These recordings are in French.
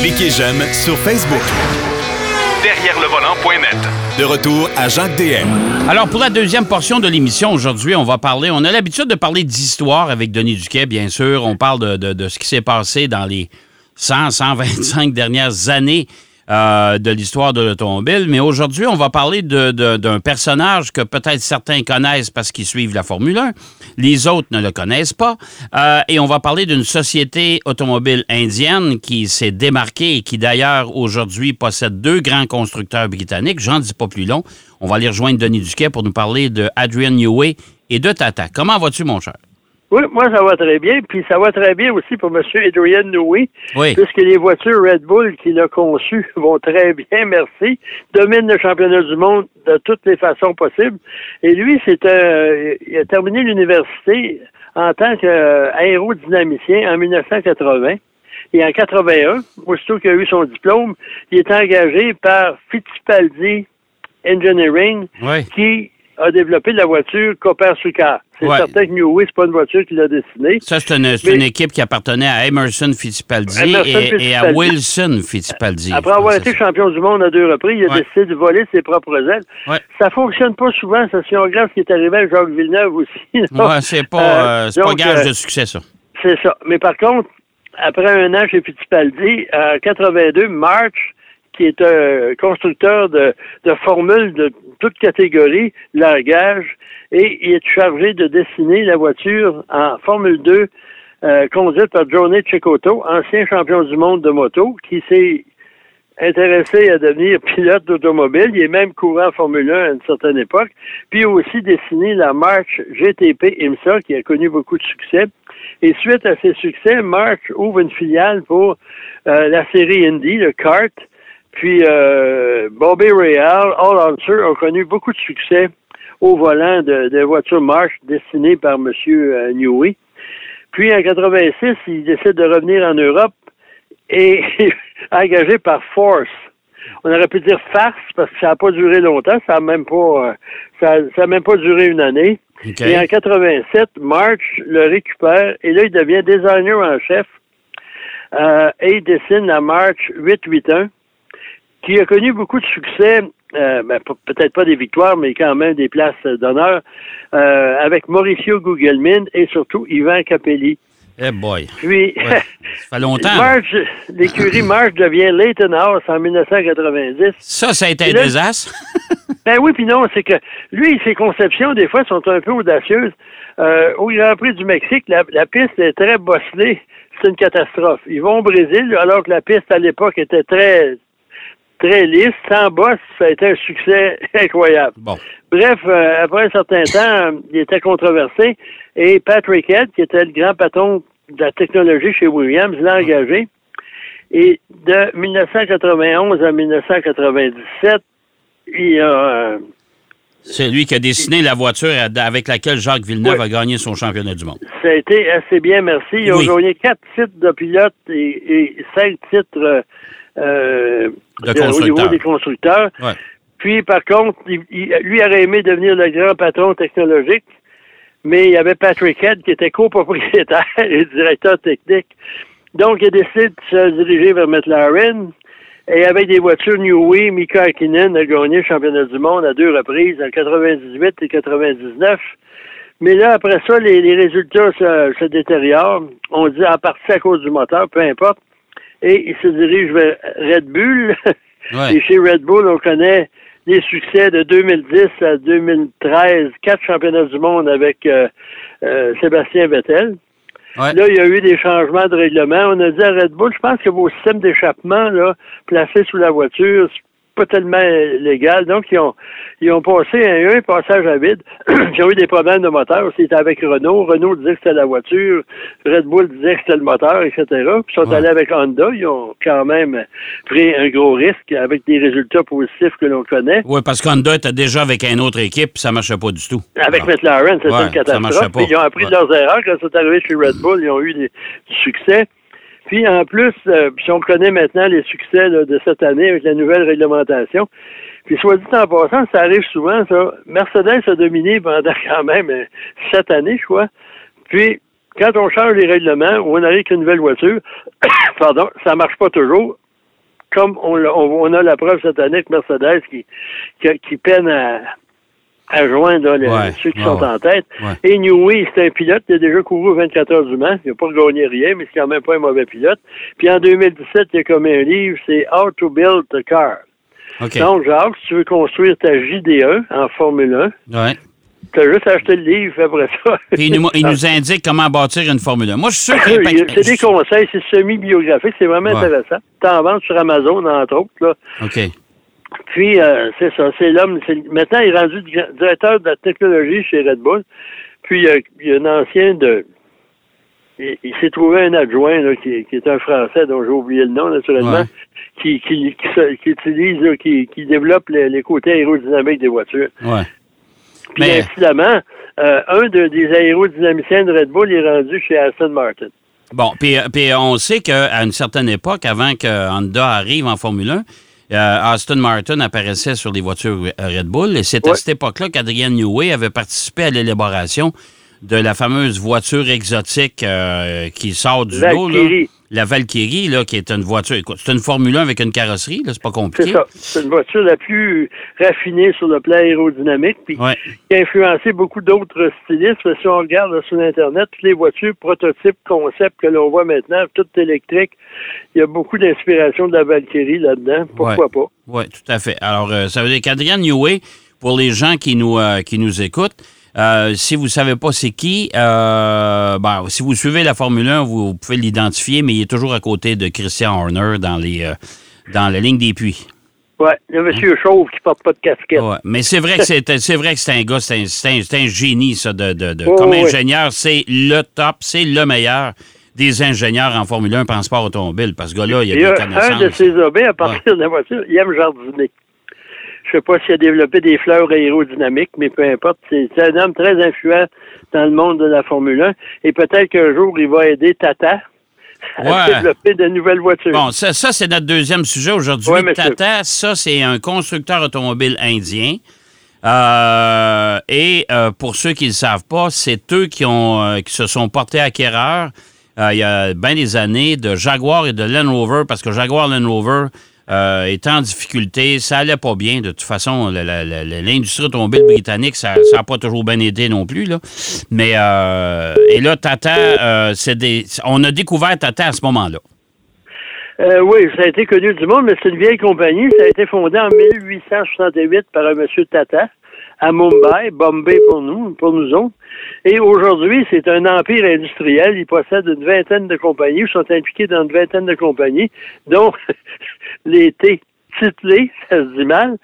Cliquez j'aime sur Facebook. Derrière le volant.net. De retour à Jacques DM. Alors, pour la deuxième portion de l'émission, aujourd'hui, on va parler, on a l'habitude de parler d'histoire avec Denis Duquet, bien sûr. On parle de, de- de ce qui s'est passé dans les 100, 125 dernières années euh, de l'histoire de l'automobile. Mais aujourd'hui, on va parler d'un personnage que peut-être certains connaissent parce qu'ils suivent la Formule 1. Les autres ne le connaissent pas. Euh, et on va parler d'une société automobile indienne qui s'est démarquée et qui d'ailleurs aujourd'hui possède deux grands constructeurs britanniques. J'en dis pas plus long. On va aller rejoindre Denis Duquet pour nous parler de Adrian Newey et de Tata. Comment vas-tu, mon cher? Oui, moi, ça va très bien. Puis ça va très bien aussi pour M. Adrian Newey, Oui. puisque les voitures Red Bull qu'il a conçues vont très bien, merci. Domine le championnat du monde de toutes les façons possibles. Et lui, c'est un, il a terminé l'université en tant qu'aérodynamicien en 1980. Et en 81, aussitôt qu'il a eu son diplôme, il est engagé par Fittipaldi Engineering, Oui. qui a développé la voiture Copper Sucar. C'est Ouais. certain que Newey, c'est pas une voiture qu'il a dessinée. Ça, c'est une, équipe qui appartenait à Emerson Fittipaldi, Emerson et, et à. Wilson Fittipaldi. Après avoir été champion du monde à deux reprises, il a Ouais. décidé de voler ses propres ailes. Ouais. Ça fonctionne pas souvent, ça. Si on regarde ce qui est arrivé à Jacques Villeneuve aussi. Ouais, c'est pas, Euh, euh, pas gage euh, de succès, ça. C'est ça. Mais par contre, après un an chez Fittipaldi, en 82, March, qui est un constructeur de, de formules de toute catégorie, largage, et il est chargé de dessiner la voiture en Formule 2 euh, conduite par Johnny Cecotto, ancien champion du monde de moto, qui s'est intéressé à devenir pilote d'automobile. Il est même courant Formule 1 à une certaine époque. Puis aussi dessiné la March GTP IMSA, qui a connu beaucoup de succès. Et suite à ces succès, March ouvre une filiale pour euh, la série Indy, le kart. Puis euh, Bobby Real, All Answer ont connu beaucoup de succès au volant de, de voitures March dessinées par M. Euh, Newey. Puis en 86, il décide de revenir en Europe et engagé par Force. On aurait pu dire farce parce que ça n'a pas duré longtemps, ça n'a même pas euh, ça, ça a même pas duré une année. Et en 87, March le récupère et là il devient designer en chef euh, et il dessine la March 881 qui a connu beaucoup de succès, euh, ben, pe- peut-être pas des victoires, mais quand même des places d'honneur, euh, avec Mauricio Gugelmin et surtout Yvan Capelli. Eh boy. Puis, Ouais. Ça fait longtemps. L'écurie March devient Leighton House en 1990. Ça, ça a été un désastre. Ben oui, puis non, c'est que lui, ses conceptions, des fois, sont un peu audacieuses. Euh, au Grand Prix du Mexique, la, la piste est très bosselée. C'est une catastrophe. Ils vont au Brésil, alors que la piste, à l'époque, était très, très lisse, sans bosse. Ça a été un succès incroyable. Bon. Bref, euh, après un certain temps, il était controversé et Patrick Head, qui était le grand patron de la technologie chez Williams, l'a engagé. Et de 1991 à 1997, il a... euh, C'est lui qui a dessiné la voiture avec laquelle Jacques Villeneuve a gagné son championnat du monde. ça a été assez bien, merci. Ils ont Oui. gagné quatre titres de pilote et, et cinq titres euh, au niveau des constructeurs. Ouais. Puis, par contre, il- il- lui aurait aimé devenir le grand patron technologique, mais il y avait Patrick Head qui était copropriétaire et directeur technique. Donc, il a décidé de se diriger vers McLaren. Et avec des voitures Newey, Mika Hakkinen a gagné le championnat du monde à deux reprises, en 98 et 99. Mais là, après ça, les, les résultats se, se détériorent. On dit en partie à cause du moteur, peu importe. Et il se dirige vers Red Bull. Ouais. Et chez Red Bull, on connaît les succès de 2010 à 2013, quatre championnats du monde avec euh, euh, Sébastien Vettel. Ouais. Là, il y a eu des changements de règlement. On a dit à Red Bull, je pense que vos systèmes d'échappement, là, placés sous la voiture, pas tellement légal. Donc, ils ont, ils ont passé un, un passage à vide. ils ont eu des problèmes de moteur. Ils étaient avec Renault. Renault disait que c'était la voiture. Red Bull disait que c'était le moteur, etc. Puis ils sont Ouais. allés avec Honda. Ils ont quand même pris un gros risque avec des résultats positifs que l'on connaît. Oui, parce qu'Honda était déjà avec une autre équipe, ça marchait pas du tout. Avec McLaren, c'était Ouais, une ça marchait catastrophe. pas. Puis ils ont appris de leurs erreurs quand c'est arrivé chez Red Bull. Ils ont eu des, du succès. Puis en plus, euh, si on connaît maintenant les succès là, de cette année avec la nouvelle réglementation, puis soit dit en passant, ça arrive souvent, ça. Mercedes a dominé pendant quand même euh, sept années, je crois. Puis quand on change les règlements ou on arrive avec une nouvelle voiture, pardon, ça marche pas toujours. Comme on, on- a la preuve cette année avec Mercedes qui, qui peine à, à joindre là, Ouais, ceux qui ouais, sont en tête. Ouais. Et Newey, c'est un pilote qui a déjà couru 24 heures du Mans. Il n'a pas gagné rien, mais c'est quand même pas un mauvais pilote. Puis en 2017, il a comme un livre, c'est How to Build a Car. Donc, Jacques, si tu veux construire ta JD1 en Formule 1, Ouais. tu as juste à acheter le livre après ça. Puis il nous, il nous indique comment bâtir une Formule 1. Moi, je suis sûr qu'il Il y a- C'est des conseils, c'est semi-biographique, c'est vraiment intéressant. T'en vends sur Amazon, entre autres. Là. OK. Puis, euh, c'est ça, c'est l'homme. Maintenant, il est rendu di- directeur de la technologie chez Red Bull. Puis, euh, il y a un ancien de... Il, il s'est trouvé un adjoint là, qui, qui est un Français dont j'ai oublié le nom, naturellement, Ouais. qui, qui, qui, se- qui utilise, là, qui, développe les, les côtés aérodynamiques des voitures. Ouais. Puis, Mais- incidemment, euh, un de- des aérodynamiciens de Red Bull est rendu chez Aston Martin. Bon, puis, euh, puis on sait qu'à une certaine époque, avant que Honda arrive en Formule 1, euh, Aston Martin apparaissait sur les voitures Red Bull. Et c'est à cette époque-là qu'Adrian Newey avait participé à l'élaboration de la fameuse voiture exotique euh, qui sort du lot. là. La Valkyrie, là, qui est une voiture. Écoute, c'est une Formule 1 avec une carrosserie, là, c'est pas compliqué. C'est ça. C'est une voiture la plus raffinée sur le plan aérodynamique, puis Ouais. qui a influencé beaucoup d'autres stylistes. Si on regarde là, sur Internet, toutes les voitures prototypes, concepts que l'on voit maintenant, toutes électriques, il y a beaucoup d'inspiration de la Valkyrie là-dedans. Pourquoi pas? Oui, tout à fait. Alors, euh, ça veut dire qu'Adrian Newey, pour les gens qui nous, euh, qui nous écoutent, euh, si vous ne savez pas c'est qui, euh, ben, si vous suivez la Formule 1, vous, pouvez l'identifier, mais il est toujours à côté de Christian Horner dans, les, euh, dans la ligne des puits. Ouais, le monsieur chauve qui porte pas de casquette. Ouais. Mais c'est vrai que c'est c'est vrai que c'est un gars, c'est un, c'est un- c'est un génie, ça, de, de- de- Oh, comme oui. ingénieur, c'est le top, c'est le meilleur des ingénieurs en Formule 1 en sport automobile. Parce que ce gars-là, il Et a un, des un connaissances. de ses hobbies, à partir de la voiture, il aime jardiner. Je sais pas s'il a développé des fleurs aérodynamiques, mais peu importe. C'est un homme très influent dans le monde de la Formule 1. Et peut-être qu'un jour, il va aider Tata à Ouais. développer de nouvelles voitures. Bon, ça, ça c'est notre deuxième sujet aujourd'hui. Ouais. Tata, ça, c'est un constructeur automobile indien. Euh, et euh, pour ceux qui ne le savent pas, c'est eux qui, ont, euh, qui se sont portés acquéreurs il y a bien des années de Jaguar et de Land Rover, parce que Jaguar Land Rover euh, en difficulté, ça allait pas bien. De toute façon, l'industrie automobile britannique, ça n'a pas toujours bien aidé non plus. Là. Mais euh, et là, Tata, euh, des, on a découvert Tata à ce moment-là. Euh, oui, ça a été connu du monde, mais c'est une vieille compagnie. Ça a été fondé en 1868 par un monsieur Tata à Mumbai, Bombay pour nous, pour nous autres. Et aujourd'hui, c'est un empire industriel. Il possède une vingtaine de compagnies. Ils sont impliqués dans une vingtaine de compagnies, dont les T titlés, ça se dit mal,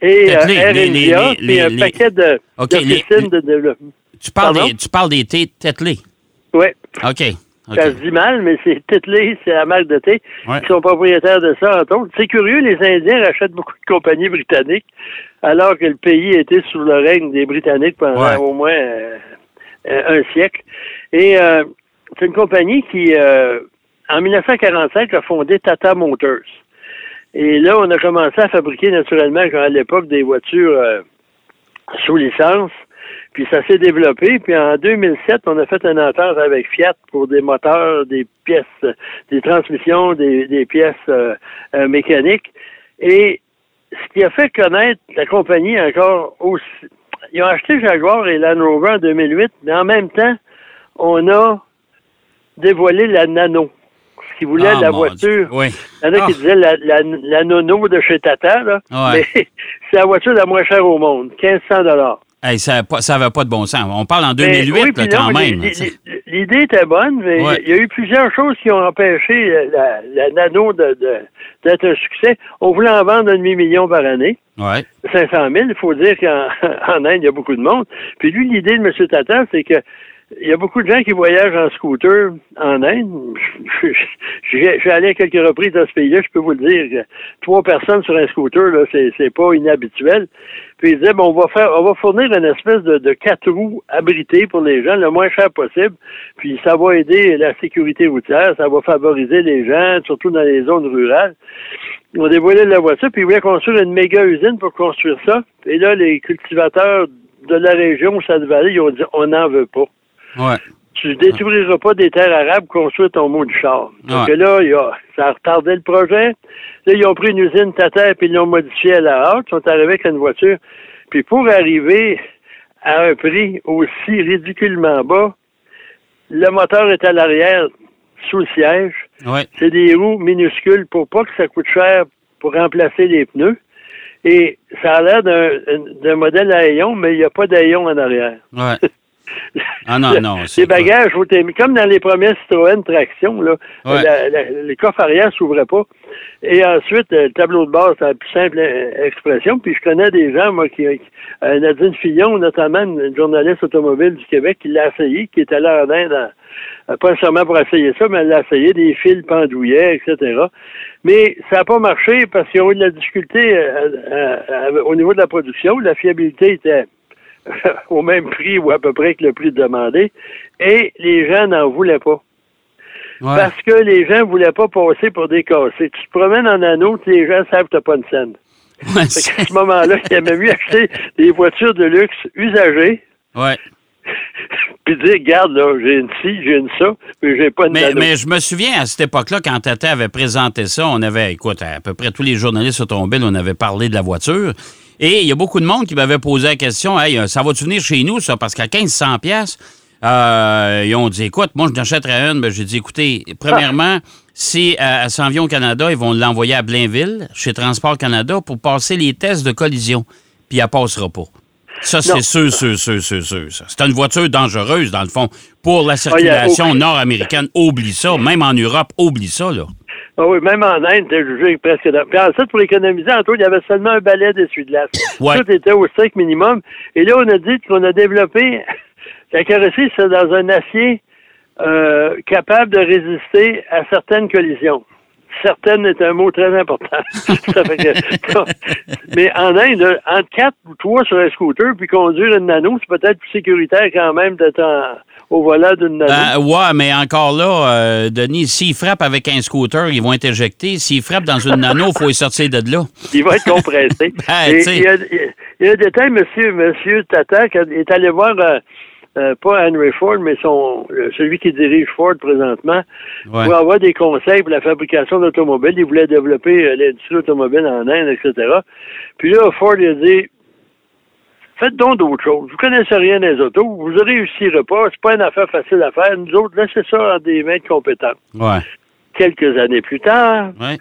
et euh, les- les- les- puis un paquet de OK, d'officines les- de développement. Tu parles, Pardon? des, tu parles des thés Tetley. Oui. OK. Ça se dit mal, mais c'est Titley, c'est la marque de thé. Ouais. Ils sont propriétaires de ça, entre autres. C'est curieux, les Indiens rachètent beaucoup de compagnies britanniques, alors que le pays était sous le règne des Britanniques pendant Ouais. au moins euh, un siècle. Et euh, c'est une compagnie qui, euh, en 1945, a fondé Tata Motors. Et là, on a commencé à fabriquer naturellement, à l'époque, des voitures euh, sous licence. Puis ça s'est développé. Puis en 2007, on a fait une entente avec Fiat pour des moteurs, des pièces, des transmissions, des, des pièces euh, euh, mécaniques. Et ce qui a fait connaître la compagnie encore aussi. Ils ont acheté Jaguar et Land Rover en 2008, mais en même temps, on a dévoilé la Nano. Ce qui voulait Ah, la voiture. Oui. Il y en a Ah. qui disaient la, la, la Nono de chez Tata, là. Ouais. Mais c'est la voiture la moins chère au monde, 1500 dollars. Hey, ça n'avait pas de bon sens. On parle en Mais 2008 oui, là, puis quand non, même. L'idée était bonne, mais Ouais. il y a eu plusieurs choses qui ont empêché la, la nano de- de- d'être un succès. On voulait en vendre un demi-million par année. Ouais. 500 000, il faut dire qu'en en Inde, il y a beaucoup de monde. Puis lui, l'idée de M. Tata, c'est que il y a beaucoup de gens qui voyagent en scooter en Inde. Suis allé à quelques reprises dans ce pays-là, je peux vous le dire. Trois personnes sur un scooter, là, c'est, pas inhabituel. Puis il disait, bon, on va faire, on va fournir une espèce de, de quatre roues abritées pour les gens, le moins cher possible. Puis ça va aider la sécurité routière, ça va favoriser les gens, surtout dans les zones rurales. Ils ont dévoilé la voiture, puis ils voulaient construire une méga usine pour construire ça. Et là, les cultivateurs de la région, Sad Valley, ils ont dit, on n'en veut pas. Ouais. Tu détruiras pas des terres arabes pour construire ton mot du char. Donc là, il y a- ça a retardé le projet. Là, ils ont pris une usine Tata puis ils l'ont modifiée à la hâte. Ils sont arrivés avec une voiture. Puis pour arriver à un prix aussi ridiculement bas, le moteur est à l'arrière, sous le siège. Ouais. C'est des roues minuscules pour pas que ça coûte cher pour remplacer les pneus. Et ça a l'air d'un modèle à haillons, mais il n'y a pas d'haillons en arrière. Ouais. Ah non, non. c'est Les bagages, comme dans les premières Citroën traction, là, Ouais. la- la- les coffres arrière s'ouvraient pas. Et ensuite, euh, le tableau de bord, c'est la plus simple euh, expression. Puis je connais des gens, moi, qui, euh, Nadine Fillon, notamment une journaliste automobile du Québec, qui l'a essayé, qui était là en Inde, pas nécessairement pour essayer ça, mais elle l'a essayé, des fils pendouillets, etc. Mais ça n'a pas marché parce qu'ils ont eu de la difficulté euh, euh, euh, au niveau de la production. La fiabilité était au même prix ou à peu près que le prix demandé. Et les gens n'en voulaient pas. Ouais. Parce que les gens voulaient pas passer pour des cassés. Tu te promènes en anneau, les gens savent que t'as pas une scène. Ouais, qu'à ce moment-là, il aimait mieux acheter des voitures de luxe usagées, ouais. puis dire, regarde, là, j'ai une ci, j'ai une ça, mais j'ai pas une Mais, mais je me souviens à cette époque-là, quand Tata avait présenté ça, on avait, écoute, à peu près tous les journalistes automobiles, on avait parlé de la voiture. Et il y a beaucoup de monde qui m'avait posé la question Hey, euh, ça va-tu venir chez nous, ça? Parce qu'à 1500 pièces ils ont dit Écoute, moi, je n'achèterais une. Ben, j'ai dit Écoutez, premièrement, si euh, elle s'en vient au Canada, ils vont l'envoyer à Blainville, chez Transport Canada, pour passer les tests de collision. Puis elle passera pas. Ça, c'est sûr, sûr, sûr, sûr, sûr. C'est une voiture dangereuse, dans le fond. Pour la Ah, circulation nord-américaine, oublie ça. Même en Europe, oublie ça, là. Ah oui, même en Inde, t'es jugé presque... dans- Puis ensuite, pour économiser, tout, il y avait seulement un balai d'essuie-glace. Ouais. Tout était au strict minimum. Et là, on a dit qu'on a développé... La carrosserie, c'est dans un acier euh, capable de résister à certaines collisions. Certaines est un mot très important. Ça fait que- mais en Inde, entre quatre ou trois sur un scooter, puis conduire une nano, c'est peut-être plus sécuritaire quand même d'être en- au volant d'une nano. Euh, ouais, mais encore là, euh, Denis, s'ils frappent avec un scooter, ils vont être éjectés. S'ils frappent dans une nano, il faut les sortir de là. Il va être compressé. Ben, Et il, y a, il y a un détail, monsieur, monsieur Tata, qui est allé voir, euh, euh, pas Henry Ford, mais son, celui qui dirige Ford présentement, Ouais. pour avoir des conseils pour la fabrication d'automobiles. Il voulait développer l'industrie automobile en Inde, etc. Puis là, Ford il a dit, faites donc d'autres choses. Vous connaissez rien des autos, vous ne réussirez pas, c'est pas une affaire facile à faire. Nous autres, laissez ça en des mains de compétents. Ouais. Quelques années plus tard, Ouais.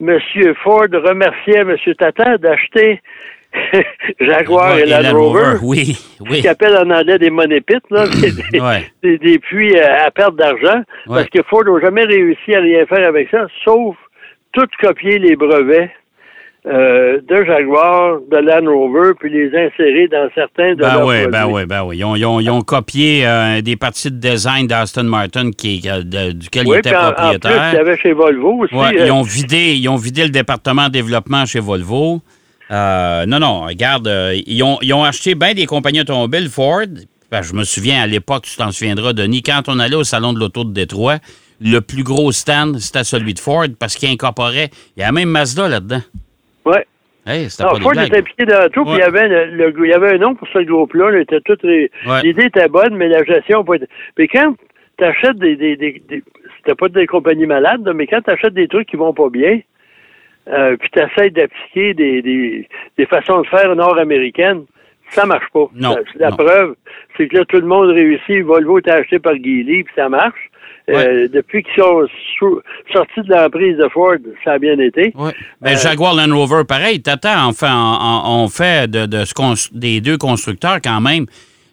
M. Ford remerciait M. Tata d'acheter Jaguar et Land Rover, Oui, ce oui. qu'ils appellent en anglais des money pits, là, des, Ouais. des- des puits euh, à perte d'argent, Ouais. parce que Ford n'a jamais réussi à rien faire avec ça, sauf tout copier les brevets euh, de Jaguar, de Land Rover, puis les insérer dans certains de Ben leurs oui, ben produits. oui, ben oui. Ils ont, ils ont- ils ont copié euh, des parties de design d'Aston Martin qui, euh, de- duquel Oui, il était puis en, en plus, il y propriétaire. avait chez Volvo aussi. Ouais, euh, ils, ont vidé, ils ont vidé le département développement chez Volvo. Non, non, regarde, ils, ont, ils ont acheté bien des compagnies automobiles Ford. Ben, je me souviens à l'époque, tu t'en souviendras, Denis, quand on allait au salon de l'auto de Détroit, le plus gros stand, c'était celui de Ford parce qu'il incorporait. Il y a même Mazda là-dedans. Ouais. Hey, c'était Ford était impliqué dans tout, puis il y avait le, le- il y avait un nom pour ce groupe-là. là, était tout ré- Ouais. L'idée était bonne, mais la gestion n'a pas été. Puis quand tu achètes des, des, des, des- c'était pas des compagnies malades, là, mais quand tu achètes des trucs qui vont pas bien, euh, puis tu essaies d'appliquer des, des, des façons de faire nord-américaines, ça marche pas. Non, La non. preuve, c'est que là, tout le monde réussit. Volvo était acheté par Geely, puis ça marche. Euh, depuis qu'ils sont sous- sortis de l'emprise de Ford, ça a bien été. Ouais. Ben, Euh, Jaguar Land Rover, pareil. Tata, en fait, on fait de, de ce des deux constructeurs quand même.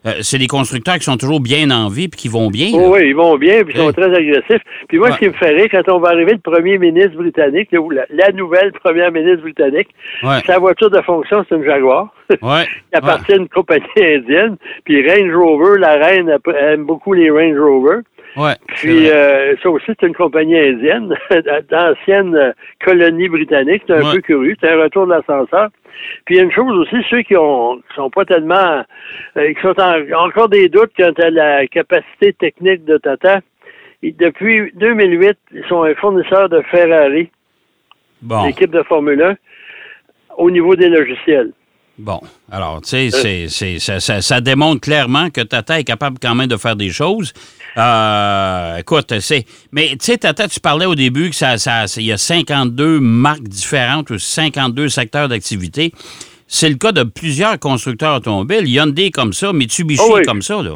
Euh, c'est des constructeurs qui sont toujours bien en vie puis qui vont bien. là. Oui, ils vont bien, puis ils sont très agressifs. Puis moi, Ouais. ce qui me rire, quand on va arriver le premier ministre britannique, ou la, la nouvelle première ministre britannique, Ouais. sa voiture de fonction, c'est une Jaguar. Ouais. qui appartient à une compagnie indienne. Puis Range Rover, la reine aime beaucoup les Range Rover. Ouais. Puis euh, ça aussi, c'est une compagnie indienne, d'ancienne euh, colonie britannique. C'est un Ouais. peu curieux. C'est un retour de l'ascenseur. Puis il y a une chose aussi, ceux qui ont qui sont pas tellement euh, qui sont en- encore des doutes quant à la capacité technique de Tata. ils- depuis 2008, ils sont un fournisseur de Ferrari, bon. l'équipe de Formule 1, au niveau des logiciels. Bon, alors, tu sais, c'est, c'est- ça, ça- ça démontre clairement que Tata est capable quand même de faire des choses. Euh, écoute, c'est. Mais tu sais, Tata, tu parlais au début que ça, ça, il y a 52 marques différentes ou 52 secteurs d'activité. C'est le cas de plusieurs constructeurs automobiles. Hyundai comme ça, Mitsubishi Oh oui. comme ça, là.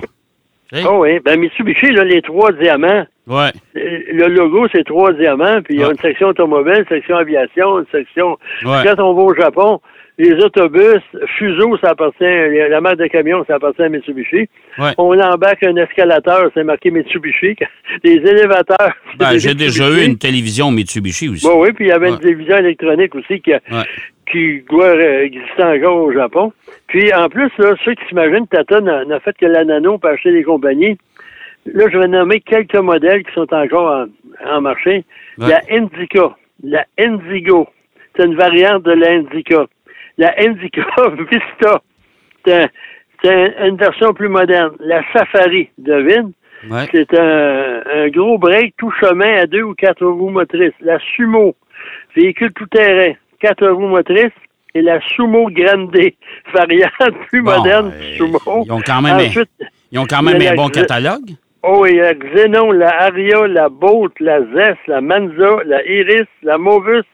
Oh oui, ben Mitsubishi, là, les trois diamants, Ouais. le logo, c'est trois diamants, puis il y a Ouais. une section automobile, une section aviation, une section... Ouais. Quand on va au Japon, les autobus, Fuso, ça appartient, la marque de camion, ça appartient à Mitsubishi. Ouais. On embarque un escalateur, c'est marqué Mitsubishi. Les élévateurs, Ben, j'ai déjà eu une télévision Mitsubishi aussi. Bon, oui, puis il y avait Ouais. une télévision électronique aussi qui, a- Ouais. qui doit euh, exister encore au Japon. Puis en plus, là, ceux qui s'imaginent Tata n'a n'a fait que la nano pour acheter des compagnies. Là, je vais nommer quelques modèles qui sont encore en, en marché. Ouais. La Indica, la Indigo, c'est une variante de la Indica. La Indica Vista, c'est un- c'est un- une version plus moderne. La Safari, devine, Ouais. c'est un, un gros break tout chemin à deux ou quatre roues motrices. La Sumo, véhicule tout terrain, quatre roues motrices. Et la Sumo Grande, variante plus Bon, moderne euh, du Sumo. ils ont quand même- Ensuite, Ils ont quand même un bon catalogue. Oh, il y a la Xenon, la Aria, la Bolt, la Zest, la Manza, la Iris, la Movus,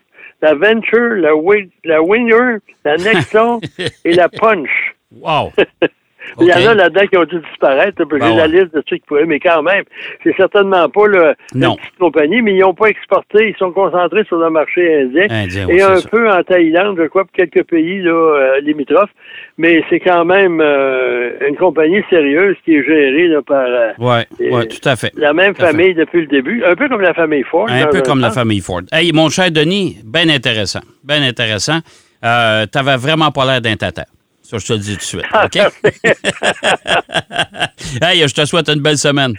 la Venture, la, Wi- la Winner, la Nexon et la Punch. Wow. Il y en a là-dedans qui ont dû disparaître. J'ai Ben la ouais. liste de ceux qui pouvaient, mais quand même, c'est certainement pas Non. une petite compagnie, mais ils n'ont pas exporté. Ils sont concentrés sur le marché indien. Indien, et oui, un ça. peu en Thaïlande, je crois, pour quelques pays là, euh, limitrophes. Mais c'est quand même euh, une compagnie sérieuse qui est gérée là, par euh, Ouais, Et- ouais, tout à fait. la même Tout famille depuis le début. Un peu comme la famille Ford. Un peu comme la famille Ford. Hey, mon cher Denis, bien intéressant. Bien intéressant. Euh, T'avais vraiment pas l'air d'un tata. Ça, je te le dis tout de suite. OK? hey, je te souhaite une belle semaine.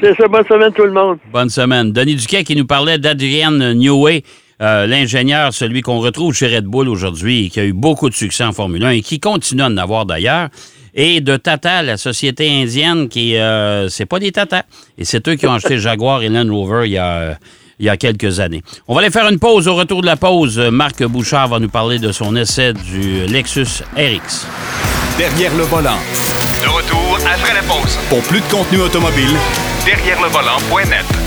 C'est ça, bonne semaine tout le monde. Bonne semaine. Denis Duquet qui nous parlait d'Adrienne Newey, euh, l'ingénieur, celui qu'on retrouve chez Red Bull aujourd'hui et qui a eu beaucoup de succès en Formule 1 et qui continue à en avoir d'ailleurs. Et de Tata, la société indienne qui, euh, c'est pas des Tata. Et c'est eux qui ont acheté Jaguar et Land Rover il y a, il y a quelques années. On va aller faire une pause. Au retour de la pause, euh, Marc Bouchard va nous parler de son essai du Lexus RX. Derrière le volant. De retour après la pause. Pour plus de contenu automobile, Derrière le volant.net.